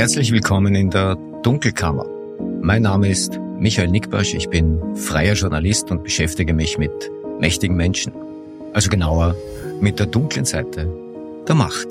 Herzlich willkommen in der Dunkelkammer. Mein Name ist Michael Nickbasch, ich bin freier Journalist und beschäftige mich mit mächtigen Menschen. Also genauer mit der dunklen Seite der Macht.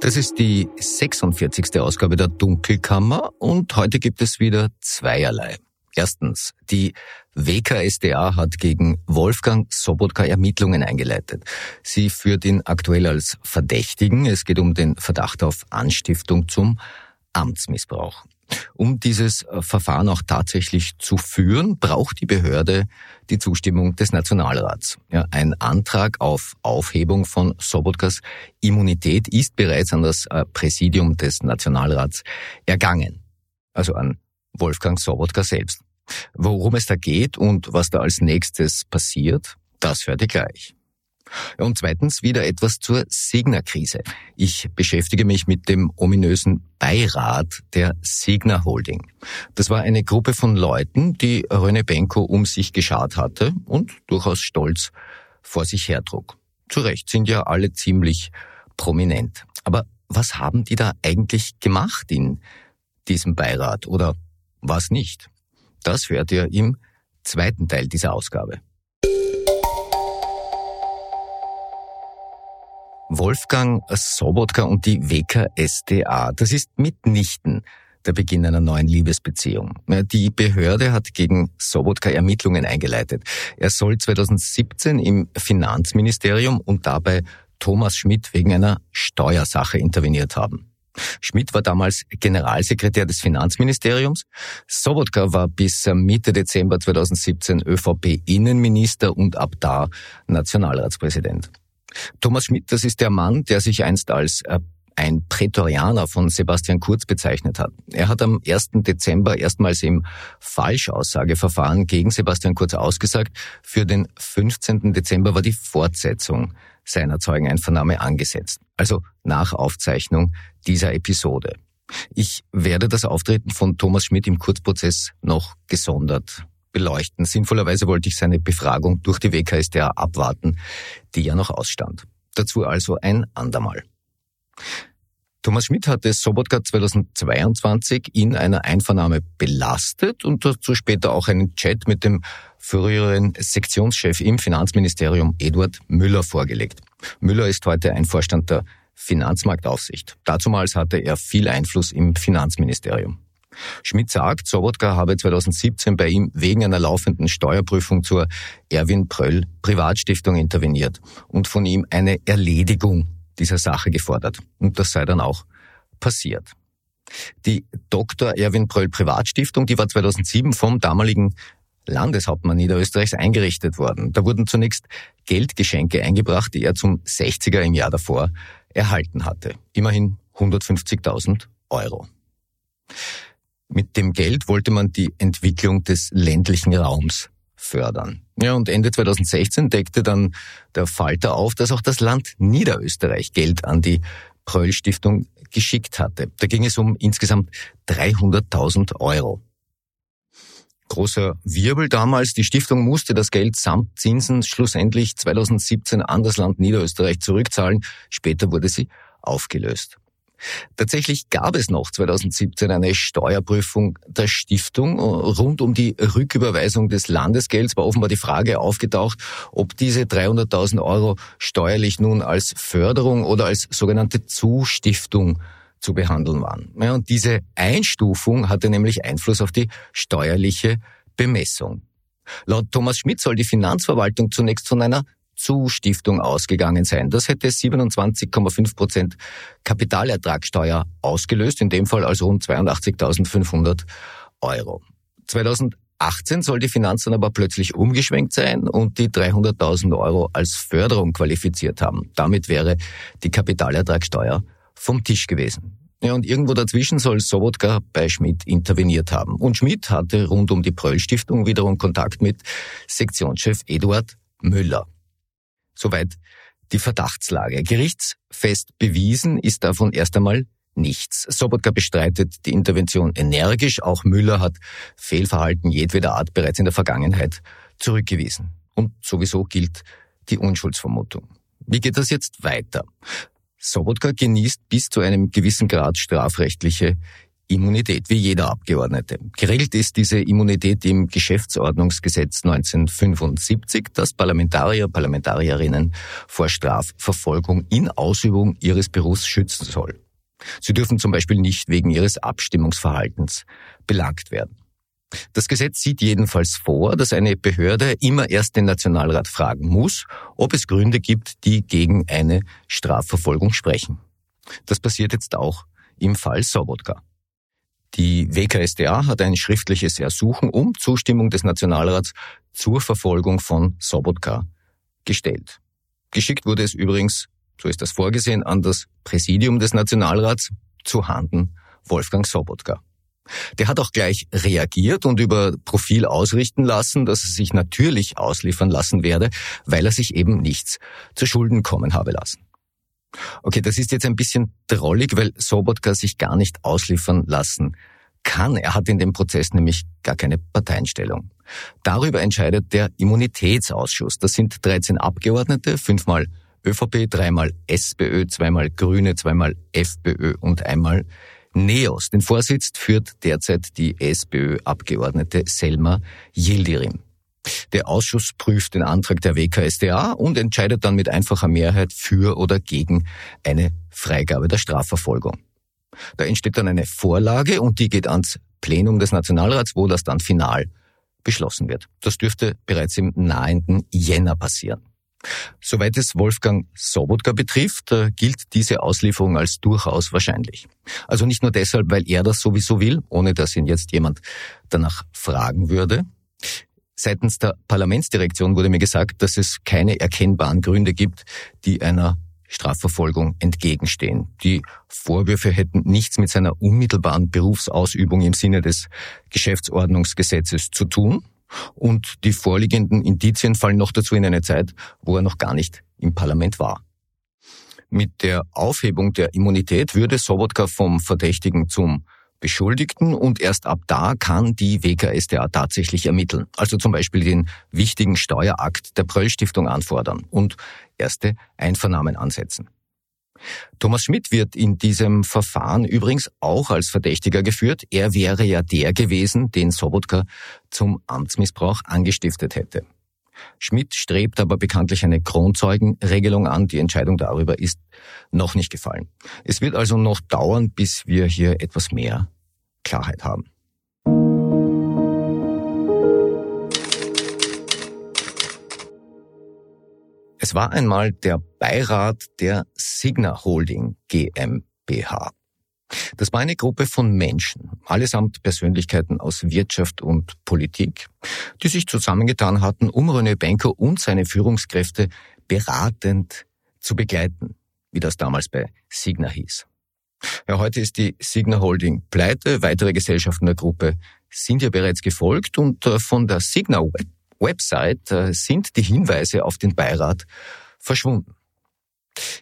Das ist die 46. Ausgabe der Dunkelkammer und heute gibt es wieder zweierlei. Erstens, die WKSDA hat gegen Wolfgang Sobotka Ermittlungen eingeleitet. Sie führt ihn aktuell als Verdächtigen. Es geht um den Verdacht auf Anstiftung zum Amtsmissbrauch. Um dieses Verfahren auch tatsächlich zu führen, braucht die Behörde die Zustimmung des Nationalrats. Ja, ein Antrag auf Aufhebung von Sobotkas Immunität ist bereits an das äh, Präsidium des Nationalrats ergangen. Also an Wolfgang Sobotka selbst. Worum es da geht und was da als nächstes passiert, das hört ihr gleich. Und zweitens wieder etwas zur Signa-Krise. Ich beschäftige mich mit dem ominösen Beirat der Signa Holding. Das war eine Gruppe von Leuten, die Röne Benko um sich geschart hatte und durchaus stolz vor sich hertrug. Zu Recht sind ja alle ziemlich prominent. Aber was haben die da eigentlich gemacht in diesem Beirat oder was nicht? Das hört ihr im zweiten Teil dieser Ausgabe. Wolfgang Sobotka und die WKSDA, das ist mitnichten der Beginn einer neuen Liebesbeziehung. Die Behörde hat gegen Sobotka Ermittlungen eingeleitet. Er soll 2017 im Finanzministerium und dabei Thomas Schmidt wegen einer Steuersache interveniert haben. Schmidt war damals Generalsekretär des Finanzministeriums. Sobotka war bis Mitte Dezember 2017 ÖVP-Innenminister und ab da Nationalratspräsident. Thomas Schmidt, das ist der Mann, der sich einst als äh, ein Prätorianer von Sebastian Kurz bezeichnet hat. Er hat am 1. Dezember erstmals im Falschaussageverfahren gegen Sebastian Kurz ausgesagt. Für den 15. Dezember war die Fortsetzung seiner Zeugeneinvernahme angesetzt. Also nach Aufzeichnung dieser Episode. Ich werde das Auftreten von Thomas Schmidt im Kurzprozess noch gesondert beleuchten. Sinnvollerweise wollte ich seine Befragung durch die WKStA abwarten, die ja noch ausstand. Dazu also ein andermal. Thomas Schmidt hatte Sobotka 2022 in einer Einvernahme belastet und dazu später auch einen Chat mit dem früheren Sektionschef im Finanzministerium Eduard Müller vorgelegt. Müller ist heute ein Vorstand der Finanzmarktaufsicht. Dazumals hatte er viel Einfluss im Finanzministerium. Schmidt sagt, Sobotka habe 2017 bei ihm wegen einer laufenden Steuerprüfung zur Erwin Pröll Privatstiftung interveniert und von ihm eine Erledigung dieser Sache gefordert. Und das sei dann auch passiert. Die Dr. Erwin Pröll Privatstiftung, die war 2007 vom damaligen Landeshauptmann Niederösterreichs eingerichtet worden. Da wurden zunächst Geldgeschenke eingebracht, die er zum 60er im Jahr davor erhalten hatte. Immerhin 150.000 Euro. Mit dem Geld wollte man die Entwicklung des ländlichen Raums fördern. Ja, und Ende 2016 deckte dann der Falter auf, dass auch das Land Niederösterreich Geld an die Pröll Stiftung geschickt hatte. Da ging es um insgesamt 300.000 Euro. Großer Wirbel damals. Die Stiftung musste das Geld samt Zinsen schlussendlich 2017 an das Land Niederösterreich zurückzahlen. Später wurde sie aufgelöst. Tatsächlich gab es noch 2017 eine Steuerprüfung der Stiftung. Rund um die Rücküberweisung des Landesgelds war offenbar die Frage aufgetaucht, ob diese 300.000 Euro steuerlich nun als Förderung oder als sogenannte Zustiftung zu behandeln waren. Ja, und diese Einstufung hatte nämlich Einfluss auf die steuerliche Bemessung. Laut Thomas Schmidt soll die Finanzverwaltung zunächst von einer Zustiftung ausgegangen sein. Das hätte 27,5 Prozent Kapitalertragssteuer ausgelöst, in dem Fall also rund 82.500 Euro. 2018 soll die Finanz dann aber plötzlich umgeschwenkt sein und die 300.000 Euro als Förderung qualifiziert haben. Damit wäre die Kapitalertragssteuer vom Tisch gewesen. Ja, und irgendwo dazwischen soll Sobotka bei Schmidt interveniert haben. Und Schmidt hatte rund um die Pröll-Stiftung wiederum Kontakt mit Sektionschef Eduard Müller. Soweit die Verdachtslage. Gerichtsfest bewiesen ist davon erst einmal nichts. Sobotka bestreitet die Intervention energisch. Auch Müller hat Fehlverhalten jedweder Art bereits in der Vergangenheit zurückgewiesen. Und sowieso gilt die Unschuldsvermutung. Wie geht das jetzt weiter? Sobotka genießt bis zu einem gewissen Grad strafrechtliche Immunität, wie jeder Abgeordnete. Geregelt ist diese Immunität im Geschäftsordnungsgesetz 1975, das Parlamentarier, Parlamentarierinnen vor Strafverfolgung in Ausübung ihres Berufs schützen soll. Sie dürfen zum Beispiel nicht wegen ihres Abstimmungsverhaltens belangt werden. Das Gesetz sieht jedenfalls vor, dass eine Behörde immer erst den Nationalrat fragen muss, ob es Gründe gibt, die gegen eine Strafverfolgung sprechen. Das passiert jetzt auch im Fall Sobotka. Die WKSDA hat ein schriftliches Ersuchen um Zustimmung des Nationalrats zur Verfolgung von Sobotka gestellt. Geschickt wurde es übrigens, so ist das vorgesehen, an das Präsidium des Nationalrats zu Handen Wolfgang Sobotka. Der hat auch gleich reagiert und über Profil ausrichten lassen, dass er sich natürlich ausliefern lassen werde, weil er sich eben nichts zu Schulden kommen habe lassen. Okay, das ist jetzt ein bisschen drollig, weil Sobotka sich gar nicht ausliefern lassen kann. Er hat in dem Prozess nämlich gar keine Parteienstellung. Darüber entscheidet der Immunitätsausschuss. Das sind 13 Abgeordnete, fünfmal ÖVP, dreimal SPÖ, zweimal Grüne, zweimal FPÖ und einmal NEOS. Den Vorsitz führt derzeit die SPÖ-Abgeordnete Selma Yildirim. Der Ausschuss prüft den Antrag der WKSDA und entscheidet dann mit einfacher Mehrheit für oder gegen eine Freigabe der Strafverfolgung. Da entsteht dann eine Vorlage und die geht ans Plenum des Nationalrats, wo das dann final beschlossen wird. Das dürfte bereits im nahenden Jänner passieren. Soweit es Wolfgang Sobotka betrifft, äh, gilt diese Auslieferung als durchaus wahrscheinlich. Also nicht nur deshalb, weil er das sowieso will, ohne dass ihn jetzt jemand danach fragen würde. Seitens der Parlamentsdirektion wurde mir gesagt, dass es keine erkennbaren Gründe gibt, die einer Strafverfolgung entgegenstehen. Die Vorwürfe hätten nichts mit seiner unmittelbaren Berufsausübung im Sinne des Geschäftsordnungsgesetzes zu tun. Und die vorliegenden Indizien fallen noch dazu in eine Zeit, wo er noch gar nicht im Parlament war. Mit der Aufhebung der Immunität würde Sobotka vom Verdächtigen zum Beschuldigten und erst ab da kann die WKSDA tatsächlich ermitteln. Also zum Beispiel den wichtigen Steuerakt der Pröll-Stiftung anfordern und erste Einvernahmen ansetzen. Thomas Schmidt wird in diesem Verfahren übrigens auch als Verdächtiger geführt. Er wäre ja der gewesen, den Sobotka zum Amtsmissbrauch angestiftet hätte. Schmidt strebt aber bekanntlich eine Kronzeugenregelung an. Die Entscheidung darüber ist noch nicht gefallen. Es wird also noch dauern, bis wir hier etwas mehr Klarheit haben. Es war einmal der Beirat der Signa Holding GmbH. Das war eine Gruppe von Menschen, allesamt Persönlichkeiten aus Wirtschaft und Politik, die sich zusammengetan hatten, um René Benko und seine Führungskräfte beratend zu begleiten, wie das damals bei Signa hieß. Ja, heute ist die Signa Holding pleite. Weitere Gesellschaften der Gruppe sind ja bereits gefolgt und äh, von der Signa Website äh, sind die Hinweise auf den Beirat verschwunden.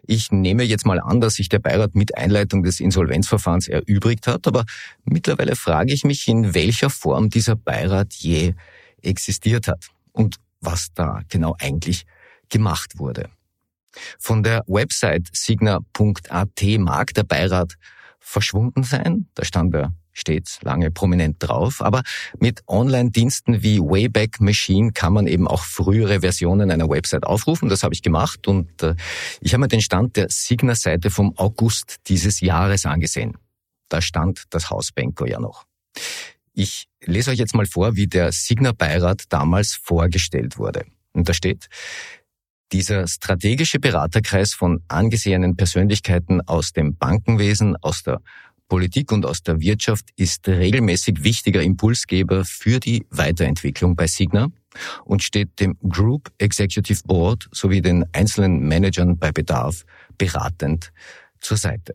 Ich nehme jetzt mal an, dass sich der Beirat mit Einleitung des Insolvenzverfahrens erübrigt hat, aber mittlerweile frage ich mich, in welcher Form dieser Beirat je existiert hat und was da genau eigentlich gemacht wurde. Von der Website signa.at mag der Beirat verschwunden sein. Da stand er stets lange prominent drauf. Aber mit Online-Diensten wie Wayback Machine kann man eben auch frühere Versionen einer Website aufrufen. Das habe ich gemacht und äh, ich habe mir den Stand der Signa-Seite vom August dieses Jahres angesehen. Da stand das Haus Benko ja noch. Ich lese euch jetzt mal vor, wie der Signa-Beirat damals vorgestellt wurde. Und da steht, dieser strategische Beraterkreis von angesehenen Persönlichkeiten aus dem Bankenwesen, aus der Politik und aus der Wirtschaft ist regelmäßig wichtiger Impulsgeber für die Weiterentwicklung bei Signa und steht dem Group Executive Board sowie den einzelnen Managern bei Bedarf beratend zur Seite.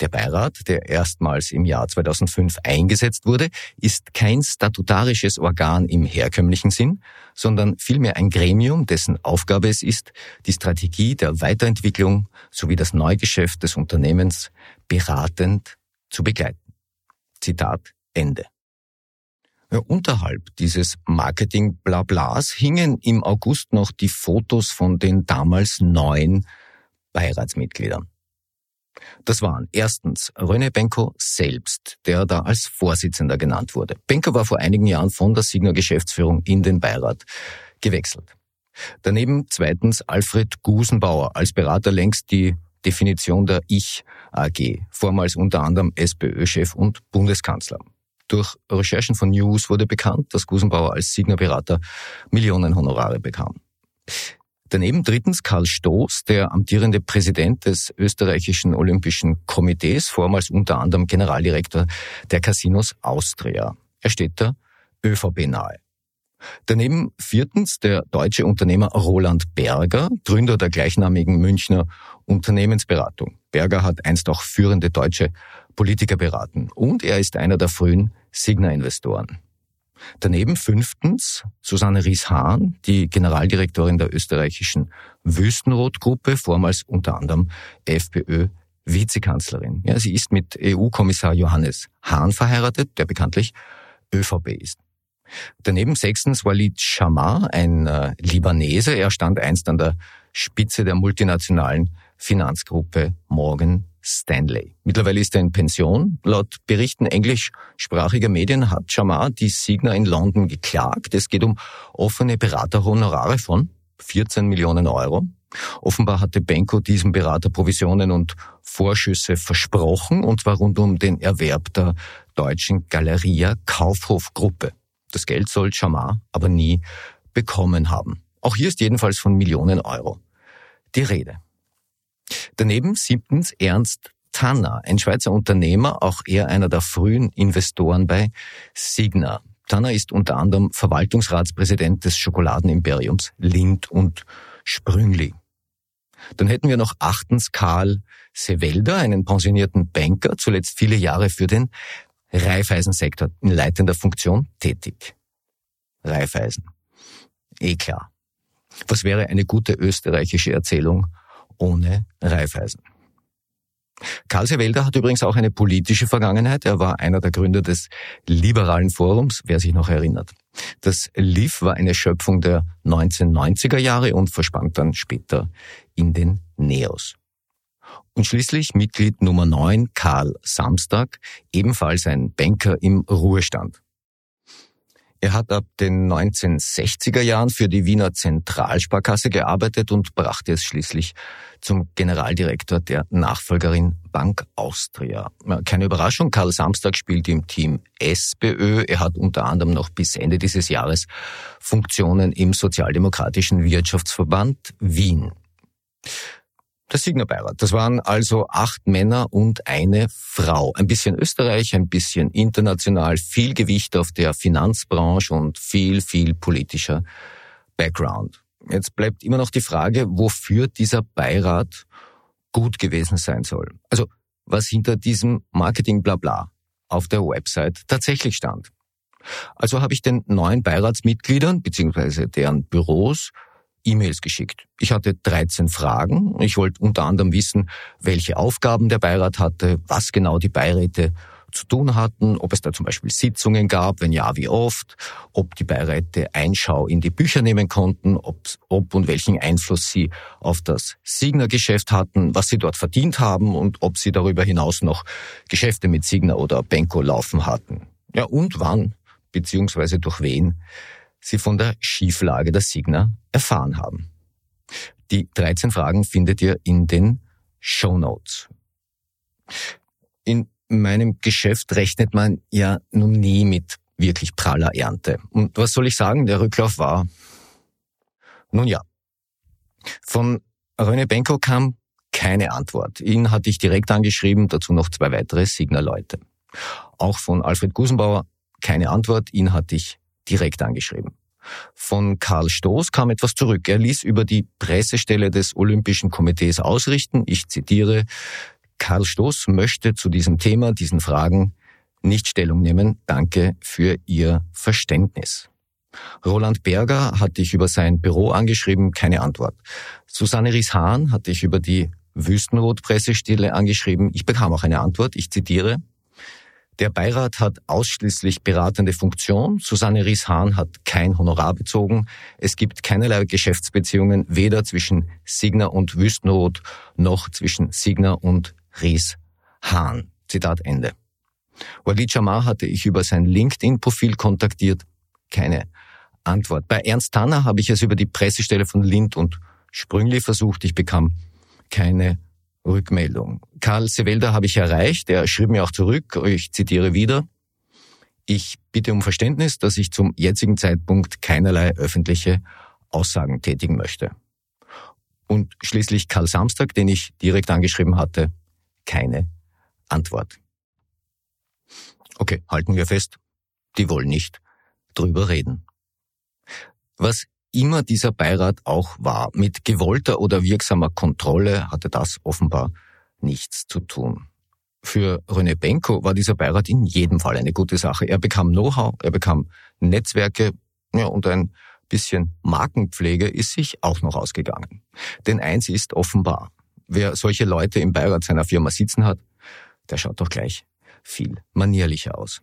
Der Beirat, der erstmals im Jahr 2005 eingesetzt wurde, ist kein statutarisches Organ im herkömmlichen Sinn, sondern vielmehr ein Gremium, dessen Aufgabe es ist, die Strategie der Weiterentwicklung sowie das Neugeschäft des Unternehmens beratend zu begleiten. Zitat Ende. Ja, unterhalb dieses Marketing-Blablas hingen im August noch die Fotos von den damals neun Beiratsmitgliedern. Das waren erstens René Benko selbst, der da als Vorsitzender genannt wurde. Benko war vor einigen Jahren von der Signer Geschäftsführung in den Beirat gewechselt. Daneben zweitens Alfred Gusenbauer als Berater längst die Definition der Ich AG, vormals unter anderem SPÖ-Chef und Bundeskanzler. Durch Recherchen von News wurde bekannt, dass Gusenbauer als Signer-Berater Millionen Honorare bekam. Daneben drittens Karl Stoß, der amtierende Präsident des österreichischen Olympischen Komitees, vormals unter anderem Generaldirektor der Casinos Austria. Er steht der ÖVP nahe. Daneben viertens der deutsche Unternehmer Roland Berger, Gründer der gleichnamigen Münchner Unternehmensberatung. Berger hat einst auch führende deutsche Politiker beraten und er ist einer der frühen Signa-Investoren. Daneben fünftens Susanne Ries-Hahn, die Generaldirektorin der österreichischen Wüstenrot-Gruppe, vormals unter anderem FPÖ Vizekanzlerin. Ja, sie ist mit EU-Kommissar Johannes Hahn verheiratet, der bekanntlich ÖVP ist. Daneben sechstens Walid Shamar, ein äh, Libanese. Er stand einst an der Spitze der multinationalen Finanzgruppe Morgan Stanley. Mittlerweile ist er in Pension. Laut Berichten englischsprachiger Medien hat Jamar die Signer in London geklagt. Es geht um offene Beraterhonorare von 14 Millionen Euro. Offenbar hatte Benko diesem Berater Provisionen und Vorschüsse versprochen, und zwar rund um den Erwerb der deutschen Galeria Kaufhof Gruppe. Das Geld soll Jamar aber nie bekommen haben. Auch hier ist jedenfalls von Millionen Euro die Rede. Daneben siebtens Ernst Tanner, ein Schweizer Unternehmer, auch er einer der frühen Investoren bei Signa. Tanner ist unter anderem Verwaltungsratspräsident des Schokoladenimperiums Lind und Sprüngli. Dann hätten wir noch achtens Karl Sewelder, einen pensionierten Banker, zuletzt viele Jahre für den Reifeisensektor in leitender Funktion tätig. Reifeisen. Eh klar. Was wäre eine gute österreichische Erzählung ohne Reifeisen. Karl Sewelder hat übrigens auch eine politische Vergangenheit. Er war einer der Gründer des Liberalen Forums, wer sich noch erinnert. Das LIF war eine Schöpfung der 1990er Jahre und verspannt dann später in den Neos. Und schließlich Mitglied Nummer 9, Karl Samstag, ebenfalls ein Banker im Ruhestand. Er hat ab den 1960er Jahren für die Wiener Zentralsparkasse gearbeitet und brachte es schließlich zum Generaldirektor der Nachfolgerin Bank Austria. Keine Überraschung, Karl Samstag spielt im Team SPÖ. Er hat unter anderem noch bis Ende dieses Jahres Funktionen im Sozialdemokratischen Wirtschaftsverband Wien. Der Signer-Beirat. Das waren also acht Männer und eine Frau. Ein bisschen Österreich, ein bisschen international, viel Gewicht auf der Finanzbranche und viel, viel politischer Background. Jetzt bleibt immer noch die Frage, wofür dieser Beirat gut gewesen sein soll. Also, was hinter diesem Marketing-Blabla auf der Website tatsächlich stand. Also habe ich den neuen Beiratsmitgliedern bzw. deren Büros E-Mails geschickt. Ich hatte 13 Fragen. Ich wollte unter anderem wissen, welche Aufgaben der Beirat hatte, was genau die Beiräte zu tun hatten, ob es da zum Beispiel Sitzungen gab, wenn ja, wie oft, ob die Beiräte Einschau in die Bücher nehmen konnten, ob, ob und welchen Einfluss sie auf das Signer-Geschäft hatten, was sie dort verdient haben und ob sie darüber hinaus noch Geschäfte mit Signer oder Benko laufen hatten. Ja, und wann, beziehungsweise durch wen Sie von der Schieflage der Signa erfahren haben. Die 13 Fragen findet ihr in den Show Notes. In meinem Geschäft rechnet man ja nun nie mit wirklich praller Ernte. Und was soll ich sagen? Der Rücklauf war, nun ja. Von René Benko kam keine Antwort. Ihn hatte ich direkt angeschrieben, dazu noch zwei weitere Signer-Leute. Auch von Alfred Gusenbauer keine Antwort, ihn hatte ich direkt angeschrieben. Von Karl Stoß kam etwas zurück. Er ließ über die Pressestelle des Olympischen Komitees ausrichten, ich zitiere, Karl Stoß möchte zu diesem Thema, diesen Fragen nicht Stellung nehmen. Danke für Ihr Verständnis. Roland Berger hatte ich über sein Büro angeschrieben, keine Antwort. Susanne Ries-Hahn hatte ich über die Wüstenrot-Pressestelle angeschrieben. Ich bekam auch eine Antwort. Ich zitiere. Der Beirat hat ausschließlich beratende Funktion. Susanne Ries-Hahn hat kein Honorar bezogen. Es gibt keinerlei Geschäftsbeziehungen weder zwischen Signer und Wüstenrot noch zwischen Signer und Ries-Hahn. Zitat Ende. Walid Jamar hatte ich über sein LinkedIn-Profil kontaktiert. Keine Antwort. Bei Ernst Tanner habe ich es über die Pressestelle von Lind und Sprüngli versucht. Ich bekam keine Rückmeldung. Karl Sevelda habe ich erreicht. Er schrieb mir auch zurück. Ich zitiere wieder. Ich bitte um Verständnis, dass ich zum jetzigen Zeitpunkt keinerlei öffentliche Aussagen tätigen möchte. Und schließlich Karl Samstag, den ich direkt angeschrieben hatte, keine Antwort. Okay, halten wir fest, die wollen nicht drüber reden. Was immer dieser Beirat auch war, mit gewollter oder wirksamer Kontrolle hatte das offenbar nichts zu tun. Für René Benko war dieser Beirat in jedem Fall eine gute Sache. Er bekam Know-how, er bekam Netzwerke ja, und ein bisschen Markenpflege ist sich auch noch ausgegangen. Denn eins ist offenbar, wer solche Leute im Beirat seiner Firma sitzen hat, der schaut doch gleich viel manierlicher aus.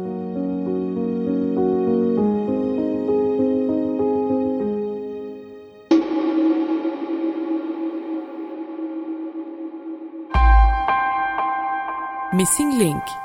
Missing Link